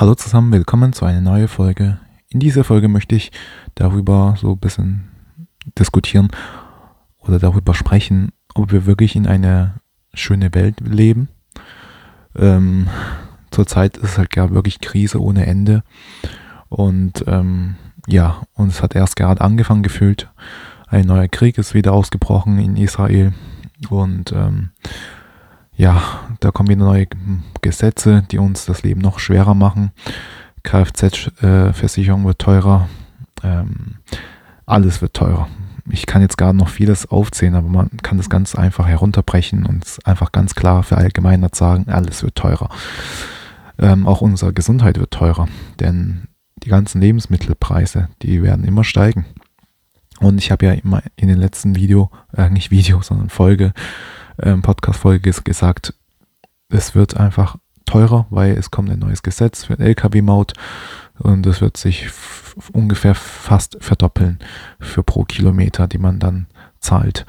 Hallo zusammen, willkommen zu einer neuen Folge. In dieser Folge möchte ich darüber so ein bisschen diskutieren oder darüber sprechen, ob wir wirklich in einer schönen Welt leben. Ähm, zurzeit ist halt gar wirklich Krise ohne Ende. Und ähm, ja, und es hat erst gerade angefangen gefühlt. Ein neuer Krieg ist wieder ausgebrochen in Israel. Und ähm, ja, da kommen wieder neue Gesetze, die uns das Leben noch schwerer machen. Kfz-Versicherung wird teurer. Ähm, alles wird teurer. Ich kann jetzt gar noch vieles aufzählen, aber man kann das ganz einfach herunterbrechen und einfach ganz klar verallgemeinert sagen, alles wird teurer. Ähm, auch unsere Gesundheit wird teurer, denn die ganzen Lebensmittelpreise, die werden immer steigen. Und ich habe ja immer in den letzten Video, äh, nicht Video, sondern Folge, ähm, Podcast-Folge gesagt, es wird einfach teurer, weil es kommt ein neues Gesetz für LKW-Maut und es wird sich ungefähr fast verdoppeln für pro Kilometer, die man dann zahlt.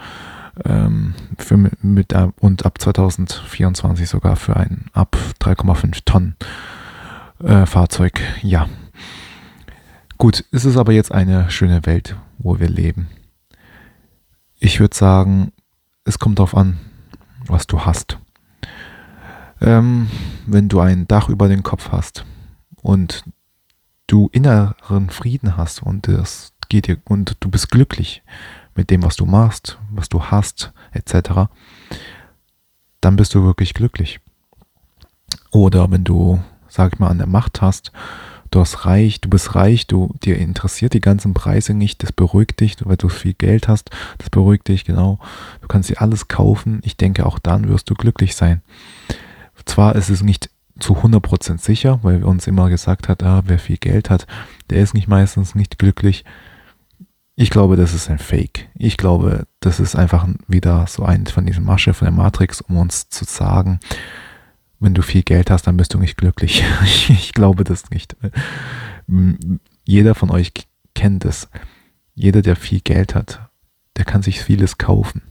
Ähm, für mit, äh, und ab 2024 sogar für ein ab 3,5 Tonnen äh, Fahrzeug. Ja. Gut, es ist aber jetzt eine schöne Welt, wo wir leben. Ich würde sagen, es kommt darauf an, was du hast. Ähm, wenn du ein Dach über den Kopf hast und du inneren Frieden hast und das geht dir und du bist glücklich mit dem, was du machst, was du hast, etc., dann bist du wirklich glücklich. Oder wenn du, sag ich mal, an der Macht hast du hast reich, du bist reich, du dir interessiert die ganzen Preise nicht, das beruhigt dich, weil du viel Geld hast, das beruhigt dich, genau. Du kannst dir alles kaufen. Ich denke, auch dann wirst du glücklich sein. Zwar ist es nicht zu 100% sicher, weil wir uns immer gesagt hat, ah, wer viel Geld hat, der ist nicht meistens nicht glücklich. Ich glaube, das ist ein Fake. Ich glaube, das ist einfach wieder so ein von diesen Masche von der Matrix, um uns zu sagen, wenn du viel Geld hast, dann bist du nicht glücklich. ich glaube das nicht. Jeder von euch kennt es. Jeder, der viel Geld hat, der kann sich vieles kaufen.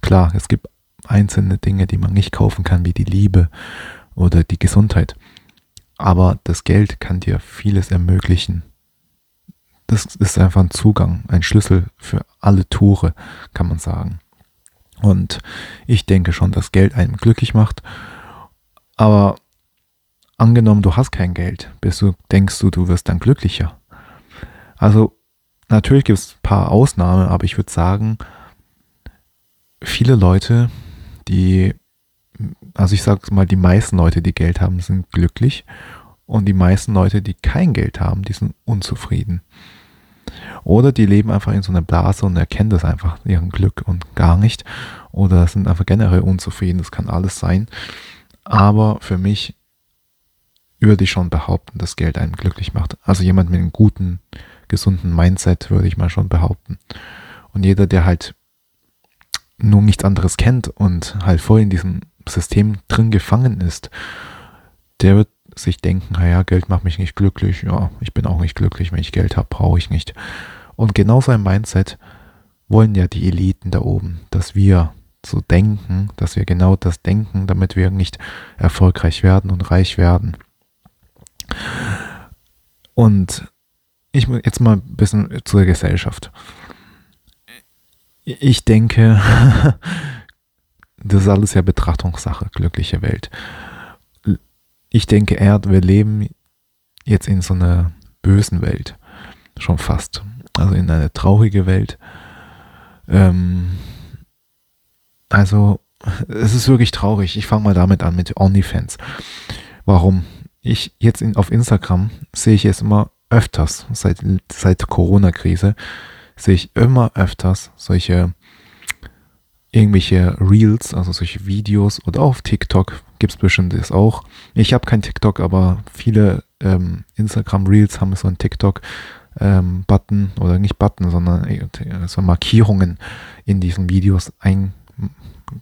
Klar, es gibt einzelne Dinge, die man nicht kaufen kann, wie die Liebe oder die Gesundheit. Aber das Geld kann dir vieles ermöglichen. Das ist einfach ein Zugang, ein Schlüssel für alle Tore, kann man sagen. Und ich denke schon, dass Geld einen glücklich macht aber angenommen, du hast kein Geld, bist du, denkst du, du wirst dann glücklicher. Also natürlich gibt es ein paar Ausnahmen, aber ich würde sagen, viele Leute, die, also ich sage mal, die meisten Leute, die Geld haben, sind glücklich und die meisten Leute, die kein Geld haben, die sind unzufrieden. Oder die leben einfach in so einer Blase und erkennen das einfach, ihren Glück und gar nicht. Oder sind einfach generell unzufrieden, das kann alles sein. Aber für mich würde ich schon behaupten, dass Geld einen glücklich macht. Also jemand mit einem guten, gesunden Mindset würde ich mal schon behaupten. Und jeder, der halt nur nichts anderes kennt und halt voll in diesem System drin gefangen ist, der wird sich denken, naja, Geld macht mich nicht glücklich, ja, ich bin auch nicht glücklich, wenn ich Geld habe, brauche ich nicht. Und genau so ein Mindset wollen ja die Eliten da oben, dass wir zu denken, dass wir genau das denken, damit wir nicht erfolgreich werden und reich werden. Und ich jetzt mal ein bisschen zur Gesellschaft. Ich denke, das ist alles ja Betrachtungssache, glückliche Welt. Ich denke eher, wir leben jetzt in so einer bösen Welt. Schon fast. Also in einer traurigen Welt. Ähm, also, es ist wirklich traurig. Ich fange mal damit an, mit OnlyFans. Warum? Ich jetzt in, auf Instagram sehe ich es immer öfters, seit, seit Corona-Krise, sehe ich immer öfters solche irgendwelche Reels, also solche Videos oder auf TikTok gibt es bestimmt das auch. Ich habe kein TikTok, aber viele ähm, Instagram Reels haben so einen TikTok-Button ähm, oder nicht Button, sondern äh, so Markierungen in diesen Videos ein,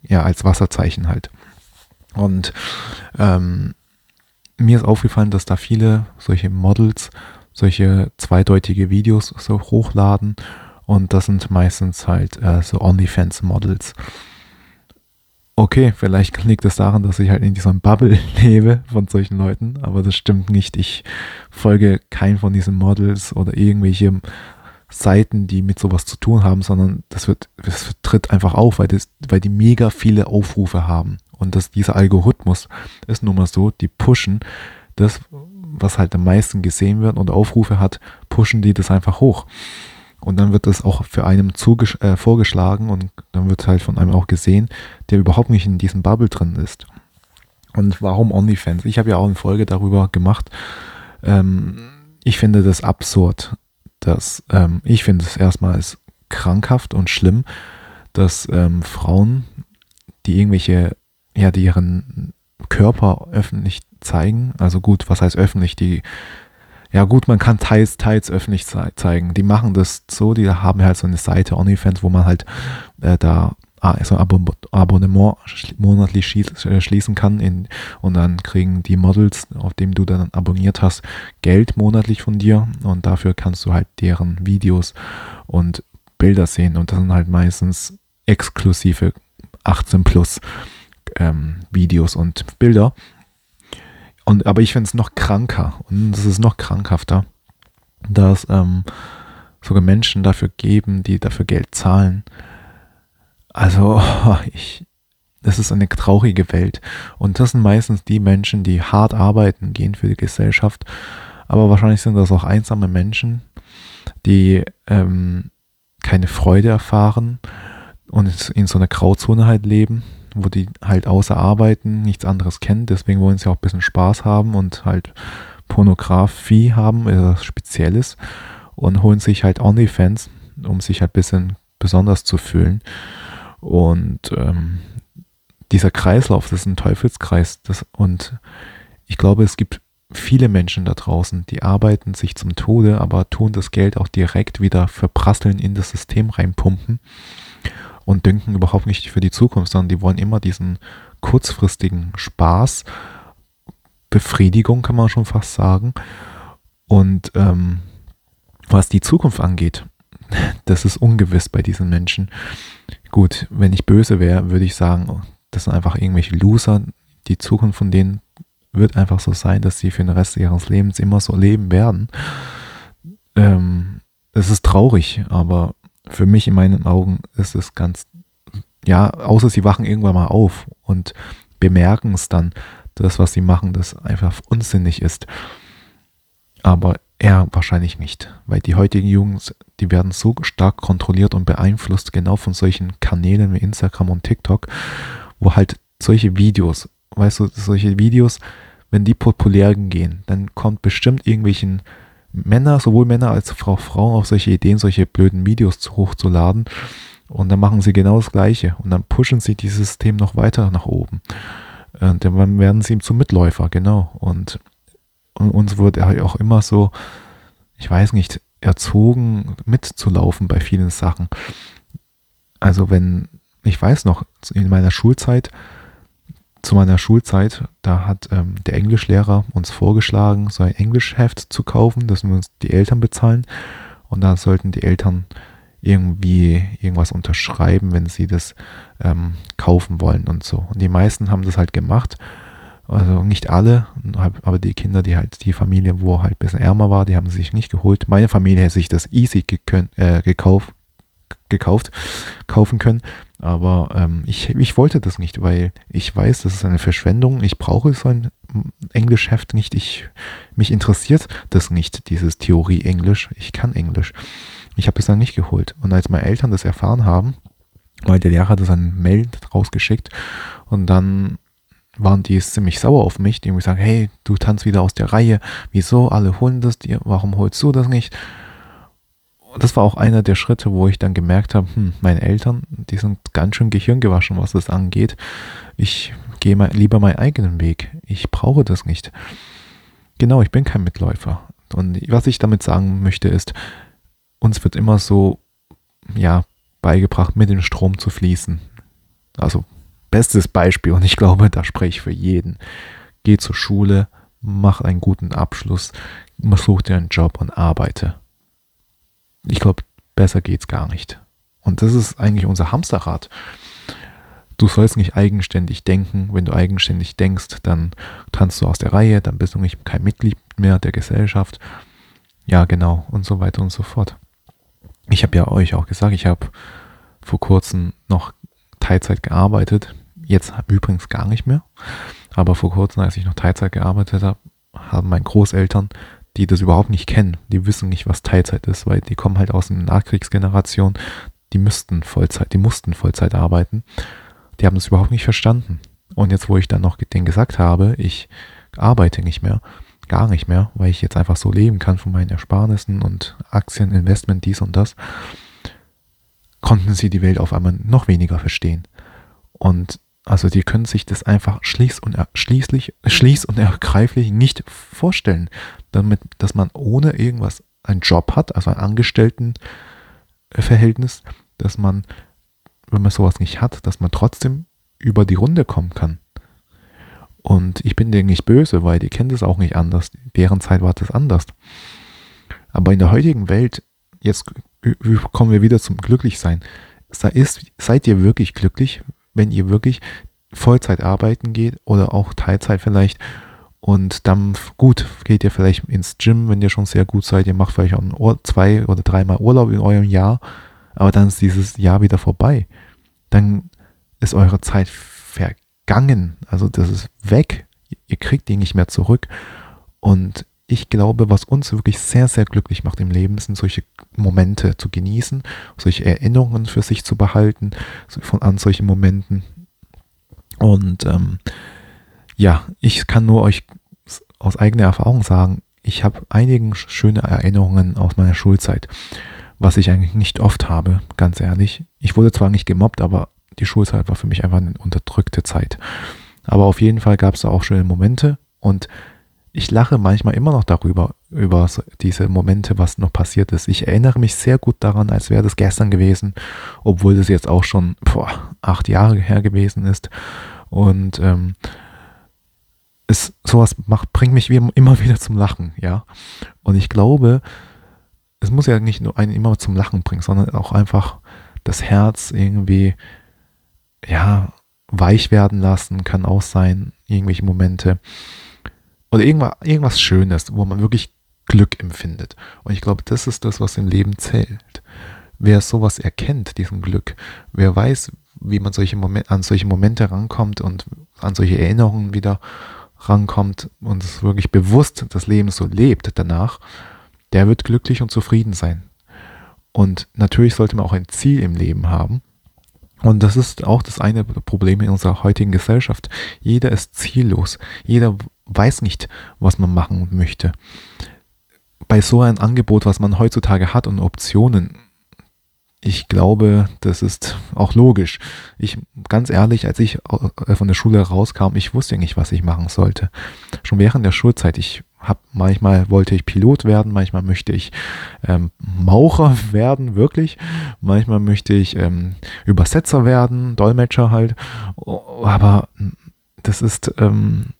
ja, als Wasserzeichen halt. Und ähm, mir ist aufgefallen, dass da viele solche Models solche zweideutige Videos so hochladen und das sind meistens halt äh, so OnlyFans-Models. okay, vielleicht liegt es daran, dass ich halt in dieser Bubble lebe von solchen Leuten, aber das stimmt nicht. Ich folge keinem von diesen Models oder irgendwelche Seiten, die mit sowas zu tun haben, sondern das wird, das tritt einfach auf, weil, das, weil die mega viele Aufrufe haben. Und dass dieser Algorithmus ist nun mal so, die pushen das, was halt am meisten gesehen wird und Aufrufe hat, pushen die das einfach hoch. Und dann wird das auch für einen äh, vorgeschlagen und dann wird halt von einem auch gesehen, der überhaupt nicht in diesem Bubble drin ist. Und warum OnlyFans? Ich habe ja auch eine Folge darüber gemacht. Ähm, ich finde das absurd. Dass, ähm, ich finde es erstmal krankhaft und schlimm, dass ähm, Frauen, die irgendwelche, ja, die ihren Körper öffentlich zeigen, also gut, was heißt öffentlich, die ja gut, man kann teils, teils öffentlich ze zeigen. Die machen das so, die haben halt so eine Seite OnlyFans, wo man halt äh, da ah, so ein Abo Abonnement monatlich äh, schließen kann in, und dann kriegen die Models, auf dem du dann abonniert hast, Geld monatlich von dir und dafür kannst du halt deren Videos und Bilder sehen und das sind halt meistens exklusive 18 plus ähm, Videos und Bilder und, aber ich finde es noch kranker und es ist noch krankhafter, dass ähm, sogar Menschen dafür geben, die dafür Geld zahlen. Also, ich, das ist eine traurige Welt. Und das sind meistens die Menschen, die hart arbeiten gehen für die Gesellschaft. Aber wahrscheinlich sind das auch einsame Menschen, die ähm, keine Freude erfahren und in so einer Grauzone halt leben wo die halt außer Arbeiten nichts anderes kennen. Deswegen wollen sie auch ein bisschen Spaß haben und halt Pornografie haben, etwas Spezielles und holen sich halt OnlyFans, um sich halt ein bisschen besonders zu fühlen. Und ähm, dieser Kreislauf, das ist ein Teufelskreis. Das, und ich glaube, es gibt viele Menschen da draußen, die arbeiten sich zum Tode, aber tun das Geld auch direkt wieder verprasseln in das System reinpumpen und denken überhaupt nicht für die Zukunft, sondern die wollen immer diesen kurzfristigen Spaß, Befriedigung kann man schon fast sagen. Und ähm, was die Zukunft angeht, das ist ungewiss bei diesen Menschen. Gut, wenn ich böse wäre, würde ich sagen, das sind einfach irgendwelche Loser. Die Zukunft von denen wird einfach so sein, dass sie für den Rest ihres Lebens immer so leben werden. Ähm, es ist traurig, aber für mich in meinen Augen ist es ganz, ja, außer sie wachen irgendwann mal auf und bemerken es dann, das, was sie machen, das einfach unsinnig ist. Aber er wahrscheinlich nicht, weil die heutigen Jungs, die werden so stark kontrolliert und beeinflusst, genau von solchen Kanälen wie Instagram und TikTok, wo halt solche Videos, weißt du, solche Videos, wenn die populär gehen, dann kommt bestimmt irgendwelchen Männer, sowohl Männer als auch Frauen auf solche Ideen, solche blöden Videos hochzuladen. Und dann machen sie genau das Gleiche. Und dann pushen sie dieses System noch weiter nach oben. Und dann werden sie ihm zum Mitläufer, genau. Und, und uns wird er auch immer so, ich weiß nicht, erzogen mitzulaufen bei vielen Sachen. Also wenn, ich weiß noch, in meiner Schulzeit, zu meiner Schulzeit, da hat ähm, der Englischlehrer uns vorgeschlagen, so ein Englischheft zu kaufen, das uns die Eltern bezahlen. Und da sollten die Eltern irgendwie irgendwas unterschreiben, wenn sie das ähm, kaufen wollen und so. Und die meisten haben das halt gemacht. Also nicht alle, aber die Kinder, die halt, die Familie, wo halt ein bisschen ärmer war, die haben sich nicht geholt. Meine Familie hätte sich das easy äh, gekauft, gekauft, kaufen können. Aber ähm, ich, ich wollte das nicht, weil ich weiß, das ist eine Verschwendung. Ich brauche so ein Englischheft nicht. Ich, mich interessiert das nicht, dieses Theorie Englisch. Ich kann Englisch. Ich habe es dann nicht geholt. Und als meine Eltern das erfahren haben, weil der Lehrer das ein Mail rausgeschickt und dann waren die ziemlich sauer auf mich, die mir sagen, hey, du tanzt wieder aus der Reihe, wieso, alle holen das dir, warum holst du das nicht? das war auch einer der Schritte, wo ich dann gemerkt habe, hm, meine Eltern, die sind ganz schön gehirngewaschen, was das angeht. Ich gehe mal lieber meinen eigenen Weg. Ich brauche das nicht. Genau, ich bin kein Mitläufer. Und was ich damit sagen möchte ist, uns wird immer so, ja, beigebracht, mit dem Strom zu fließen. Also, bestes Beispiel, und ich glaube, da spreche ich für jeden. Geh zur Schule, mach einen guten Abschluss, such dir einen Job und arbeite ich glaube, besser geht's gar nicht. Und das ist eigentlich unser Hamsterrad. Du sollst nicht eigenständig denken. Wenn du eigenständig denkst, dann tanzt du aus der Reihe, dann bist du nicht kein Mitglied mehr der Gesellschaft. Ja, genau, und so weiter und so fort. Ich habe ja euch auch gesagt, ich habe vor kurzem noch Teilzeit gearbeitet. Jetzt übrigens gar nicht mehr. Aber vor kurzem, als ich noch Teilzeit gearbeitet habe, haben meine Großeltern, die das überhaupt nicht kennen, die wissen nicht, was Teilzeit ist, weil die kommen halt aus einer Nachkriegsgeneration, die müssten Vollzeit, die mussten Vollzeit arbeiten. Die haben das überhaupt nicht verstanden. Und jetzt, wo ich dann noch denen gesagt habe, ich arbeite nicht mehr, gar nicht mehr, weil ich jetzt einfach so leben kann von meinen Ersparnissen und Aktien, Investment, dies und das, konnten sie die Welt auf einmal noch weniger verstehen. Und also die können sich das einfach schließ und, schließlich, schließ und ergreiflich nicht vorstellen, damit, dass man ohne irgendwas einen Job hat, also ein Angestelltenverhältnis, dass man, wenn man sowas nicht hat, dass man trotzdem über die Runde kommen kann. Und ich bin denen nicht böse, weil die kennen das auch nicht anders. Deren Zeit war das anders. Aber in der heutigen Welt, jetzt kommen wir wieder zum Glücklichsein. seid ihr wirklich glücklich, wenn ihr wirklich Vollzeit arbeiten geht oder auch Teilzeit vielleicht und dann gut geht ihr vielleicht ins Gym, wenn ihr schon sehr gut seid. Ihr macht vielleicht auch zwei oder dreimal Urlaub in eurem Jahr, aber dann ist dieses Jahr wieder vorbei. Dann ist eure Zeit vergangen. Also das ist weg. Ihr kriegt die nicht mehr zurück. Und ich glaube, was uns wirklich sehr, sehr glücklich macht im Leben, sind solche Momente zu genießen, solche Erinnerungen für sich zu behalten von an solchen Momenten. Und ähm, ja, ich kann nur euch aus eigener Erfahrung sagen, ich habe einige schöne Erinnerungen aus meiner Schulzeit, was ich eigentlich nicht oft habe, ganz ehrlich. Ich wurde zwar nicht gemobbt, aber die Schulzeit war für mich einfach eine unterdrückte Zeit. Aber auf jeden Fall gab es da auch schöne Momente und ich lache manchmal immer noch darüber, über diese Momente, was noch passiert ist. Ich erinnere mich sehr gut daran, als wäre das gestern gewesen, obwohl das jetzt auch schon boah, acht Jahre her gewesen ist. Und ähm, es, sowas macht, bringt mich immer wieder zum Lachen, ja. Und ich glaube, es muss ja nicht nur einen immer zum Lachen bringen, sondern auch einfach das Herz irgendwie, ja, weich werden lassen, kann auch sein, irgendwelche Momente. Oder irgendwas, irgendwas Schönes, wo man wirklich Glück empfindet. Und ich glaube, das ist das, was im Leben zählt. Wer sowas erkennt, diesen Glück, wer weiß, wie man solche Momente, an solche Momente rankommt und an solche Erinnerungen wieder rankommt und es wirklich bewusst das Leben so lebt danach, der wird glücklich und zufrieden sein. Und natürlich sollte man auch ein Ziel im Leben haben. Und das ist auch das eine Problem in unserer heutigen Gesellschaft. Jeder ist ziellos. Jeder weiß nicht, was man machen möchte. Bei so einem Angebot, was man heutzutage hat und Optionen, ich glaube, das ist auch logisch. Ich, ganz ehrlich, als ich äh, von der Schule rauskam, ich wusste nicht, was ich machen sollte. Schon während der Schulzeit, ich habe manchmal wollte ich Pilot werden, manchmal möchte ich ähm, Maucher werden, wirklich. Manchmal möchte ich ähm, Übersetzer werden, Dolmetscher halt. Aber das ist ähm,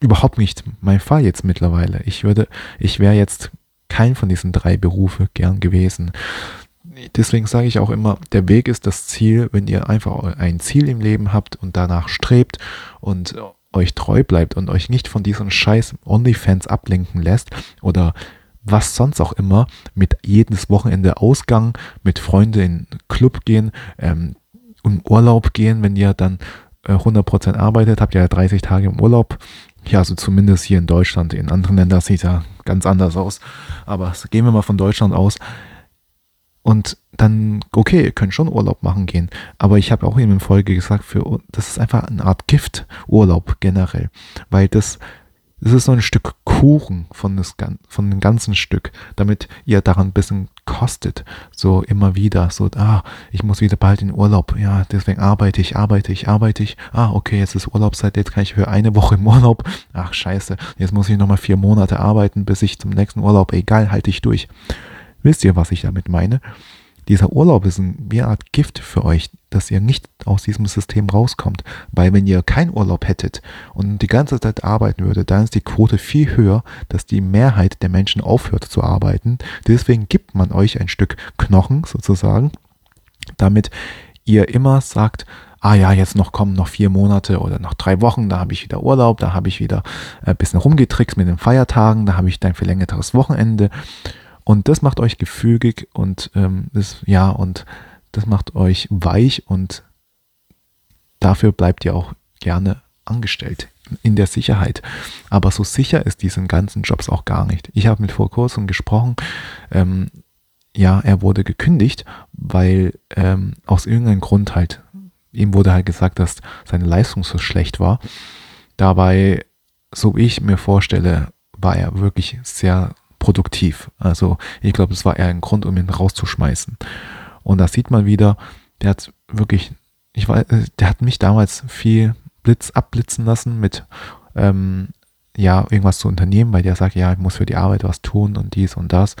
überhaupt nicht mein Fall jetzt mittlerweile. Ich würde, ich wäre jetzt kein von diesen drei Berufe gern gewesen. Deswegen sage ich auch immer, der Weg ist das Ziel, wenn ihr einfach ein Ziel im Leben habt und danach strebt und euch treu bleibt und euch nicht von diesen scheiß OnlyFans ablenken lässt oder was sonst auch immer, mit jedes Wochenende Ausgang, mit Freunden in Club gehen, ähm, und Urlaub gehen, wenn ihr dann äh, 100% arbeitet, habt ihr ja 30 Tage im Urlaub, ja, also zumindest hier in Deutschland. In anderen Ländern sieht ja ganz anders aus. Aber gehen wir mal von Deutschland aus. Und dann, okay, ihr könnt schon Urlaub machen gehen. Aber ich habe auch in der Folge gesagt, für, das ist einfach eine Art Gift-Urlaub generell. Weil das es ist so ein Stück Kuchen von, das, von dem ganzen Stück, damit ihr daran ein bisschen kostet. So immer wieder, so, ah, ich muss wieder bald in Urlaub. Ja, deswegen arbeite ich, arbeite ich, arbeite ich. Ah, okay, jetzt ist Urlaubszeit, jetzt kann ich für eine Woche im Urlaub. Ach, scheiße, jetzt muss ich nochmal vier Monate arbeiten, bis ich zum nächsten Urlaub, egal, halte ich durch. Wisst ihr, was ich damit meine? Dieser Urlaub ist eine Art Gift für euch, dass ihr nicht aus diesem System rauskommt. Weil wenn ihr keinen Urlaub hättet und die ganze Zeit arbeiten würdet, dann ist die Quote viel höher, dass die Mehrheit der Menschen aufhört zu arbeiten. Deswegen gibt man euch ein Stück Knochen sozusagen, damit ihr immer sagt, ah ja, jetzt noch kommen noch vier Monate oder noch drei Wochen, da habe ich wieder Urlaub, da habe ich wieder ein bisschen rumgetrickst mit den Feiertagen, da habe ich dann verlängertes Wochenende. Und das macht euch gefügig und ähm, das, ja, und das macht euch weich und dafür bleibt ihr auch gerne angestellt in der Sicherheit. Aber so sicher ist diesen ganzen Jobs auch gar nicht. Ich habe mit vor kurzem gesprochen, ähm, ja, er wurde gekündigt, weil ähm, aus irgendeinem Grund halt, ihm wurde halt gesagt, dass seine Leistung so schlecht war. Dabei, so wie ich mir vorstelle, war er wirklich sehr produktiv. Also ich glaube, es war eher ein Grund, um ihn rauszuschmeißen. Und da sieht man wieder, der hat wirklich, ich weiß, der hat mich damals viel Blitz abblitzen lassen mit ähm, ja, irgendwas zu unternehmen, weil der sagt, ja, ich muss für die Arbeit was tun und dies und das.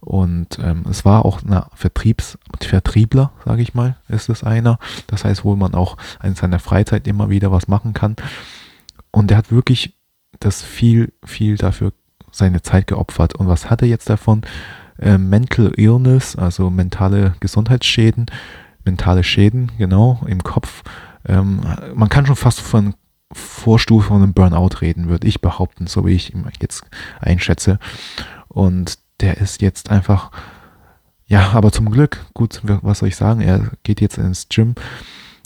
Und ähm, es war auch ein Vertriebs Vertriebler, sage ich mal, ist es einer. Das heißt, wo man auch in seiner Freizeit immer wieder was machen kann. Und der hat wirklich das viel, viel dafür seine Zeit geopfert. Und was hat er jetzt davon? Äh, Mental Illness, also mentale Gesundheitsschäden, mentale Schäden, genau, im Kopf. Ähm, man kann schon fast von Vorstufe von einem Burnout reden, würde ich behaupten, so wie ich ihn jetzt einschätze. Und der ist jetzt einfach, ja, aber zum Glück, gut, was soll ich sagen, er geht jetzt ins Gym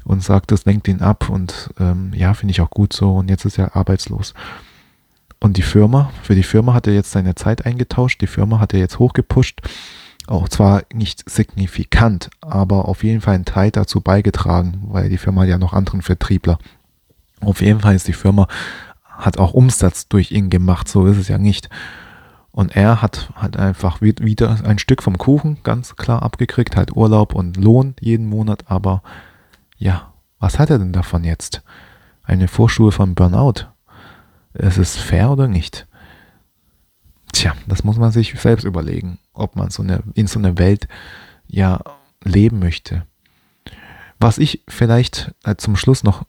und sagt, das lenkt ihn ab und ähm, ja, finde ich auch gut so und jetzt ist er arbeitslos. Und die Firma, für die Firma hat er jetzt seine Zeit eingetauscht, die Firma hat er jetzt hochgepusht, auch zwar nicht signifikant, aber auf jeden Fall einen Teil dazu beigetragen, weil die Firma hat ja noch anderen Vertriebler. Auf jeden Fall ist die Firma, hat auch Umsatz durch ihn gemacht, so ist es ja nicht. Und er hat halt einfach wieder ein Stück vom Kuchen ganz klar abgekriegt, halt Urlaub und Lohn jeden Monat, aber ja, was hat er denn davon jetzt? Eine Vorstufe von Burnout. Ist es fair oder nicht? Tja, das muss man sich selbst überlegen, ob man so eine, in so einer Welt ja leben möchte. Was ich vielleicht äh, zum Schluss noch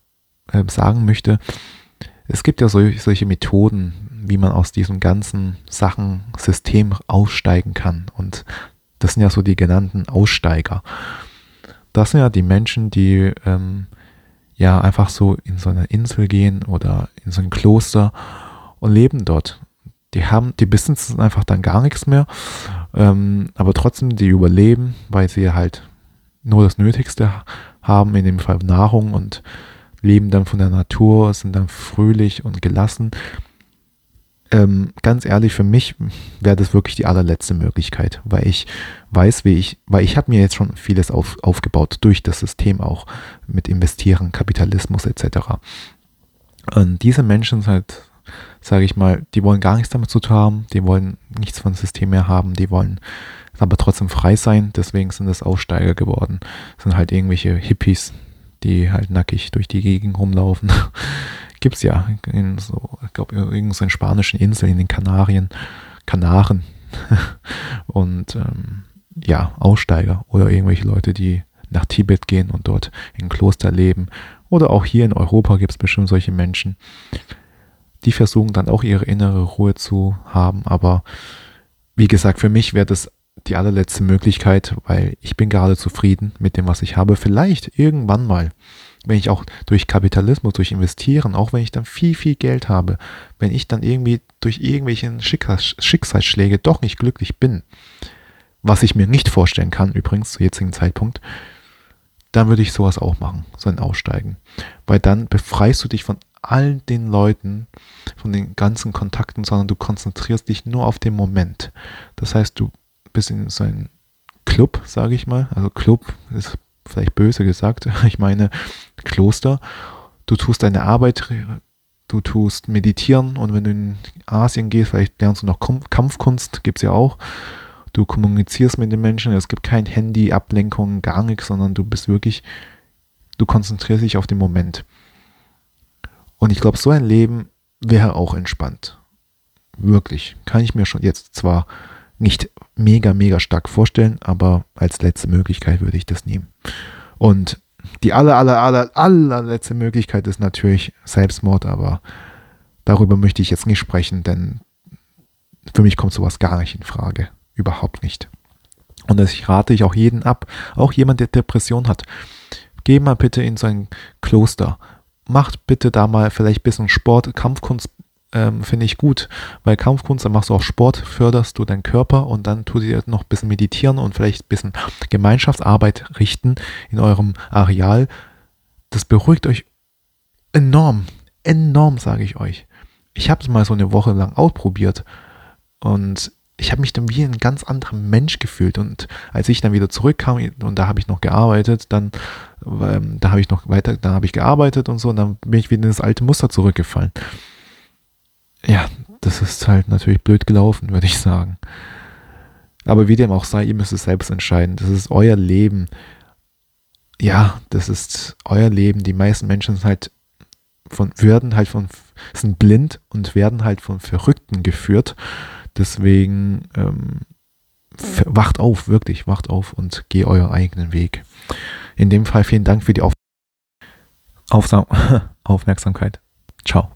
äh, sagen möchte, es gibt ja solche, solche Methoden, wie man aus diesem ganzen Sachen-System aussteigen kann. Und das sind ja so die genannten Aussteiger. Das sind ja die Menschen, die ähm, ja einfach so in so eine Insel gehen oder in so ein Kloster und leben dort. Die haben, die besitzen einfach dann gar nichts mehr, ähm, aber trotzdem die überleben, weil sie halt nur das Nötigste haben, in dem Fall Nahrung und leben dann von der Natur, sind dann fröhlich und gelassen ähm, ganz ehrlich, für mich wäre das wirklich die allerletzte Möglichkeit, weil ich weiß, wie ich, weil ich habe mir jetzt schon vieles auf, aufgebaut durch das System auch mit Investieren, Kapitalismus etc. Und diese Menschen sind halt, sage ich mal, die wollen gar nichts damit zu tun haben, die wollen nichts von System mehr haben, die wollen aber trotzdem frei sein, deswegen sind es Aussteiger geworden. Das sind halt irgendwelche Hippies, die halt nackig durch die Gegend rumlaufen gibt es ja in so, ich glaube, irgendeinen spanischen Inseln in den Kanarien, Kanaren. und ähm, ja, Aussteiger oder irgendwelche Leute, die nach Tibet gehen und dort in Kloster leben. Oder auch hier in Europa gibt es bestimmt solche Menschen, die versuchen dann auch ihre innere Ruhe zu haben. Aber wie gesagt, für mich wäre das die allerletzte Möglichkeit, weil ich bin gerade zufrieden mit dem, was ich habe. Vielleicht irgendwann mal wenn ich auch durch Kapitalismus, durch Investieren, auch wenn ich dann viel, viel Geld habe, wenn ich dann irgendwie durch irgendwelche Schicksalsschläge doch nicht glücklich bin, was ich mir nicht vorstellen kann, übrigens zu jetzigen Zeitpunkt, dann würde ich sowas auch machen, so ein Aussteigen. Weil dann befreist du dich von all den Leuten, von den ganzen Kontakten, sondern du konzentrierst dich nur auf den Moment. Das heißt, du bist in so einem Club, sage ich mal. Also Club ist vielleicht böse gesagt, ich meine Kloster. Du tust deine Arbeit, du tust meditieren und wenn du in Asien gehst, vielleicht lernst du noch Kampfkunst, gibt es ja auch. Du kommunizierst mit den Menschen, es gibt kein Handy, Ablenkung, gar nichts, sondern du bist wirklich, du konzentrierst dich auf den Moment. Und ich glaube, so ein Leben wäre auch entspannt. Wirklich. Kann ich mir schon jetzt zwar nicht mega, mega stark vorstellen, aber als letzte Möglichkeit würde ich das nehmen. Und die aller, aller, aller, allerletzte Möglichkeit ist natürlich Selbstmord, aber darüber möchte ich jetzt nicht sprechen, denn für mich kommt sowas gar nicht in Frage. Überhaupt nicht. Und das rate ich auch jeden ab, auch jemand, der Depression hat. Geh mal bitte in so ein Kloster. Macht bitte da mal vielleicht ein bisschen Sport. Kampfkunst ähm, finde ich gut, weil Kampfkunst, dann machst du auch Sport, förderst du deinen Körper und dann tut ihr noch ein bisschen meditieren und vielleicht ein bisschen Gemeinschaftsarbeit richten in eurem Areal. Das beruhigt euch enorm, enorm, sage ich euch. Ich habe es mal so eine Woche lang ausprobiert und ich habe mich dann wie ein ganz anderer Mensch gefühlt. Und als ich dann wieder zurückkam und da habe ich noch gearbeitet, dann ähm, da habe ich noch weiter, da habe ich gearbeitet und so, und dann bin ich wieder in das alte Muster zurückgefallen. Ja, das ist halt natürlich blöd gelaufen, würde ich sagen. Aber wie dem auch sei, ihr müsst es selbst entscheiden. Das ist euer Leben. Ja, das ist euer Leben. Die meisten Menschen sind halt von, werden halt von, sind blind und werden halt von Verrückten geführt. Deswegen ähm, wacht auf, wirklich, wacht auf und geh euren eigenen Weg. In dem Fall vielen Dank für die auf Aufmerksamkeit. Ciao.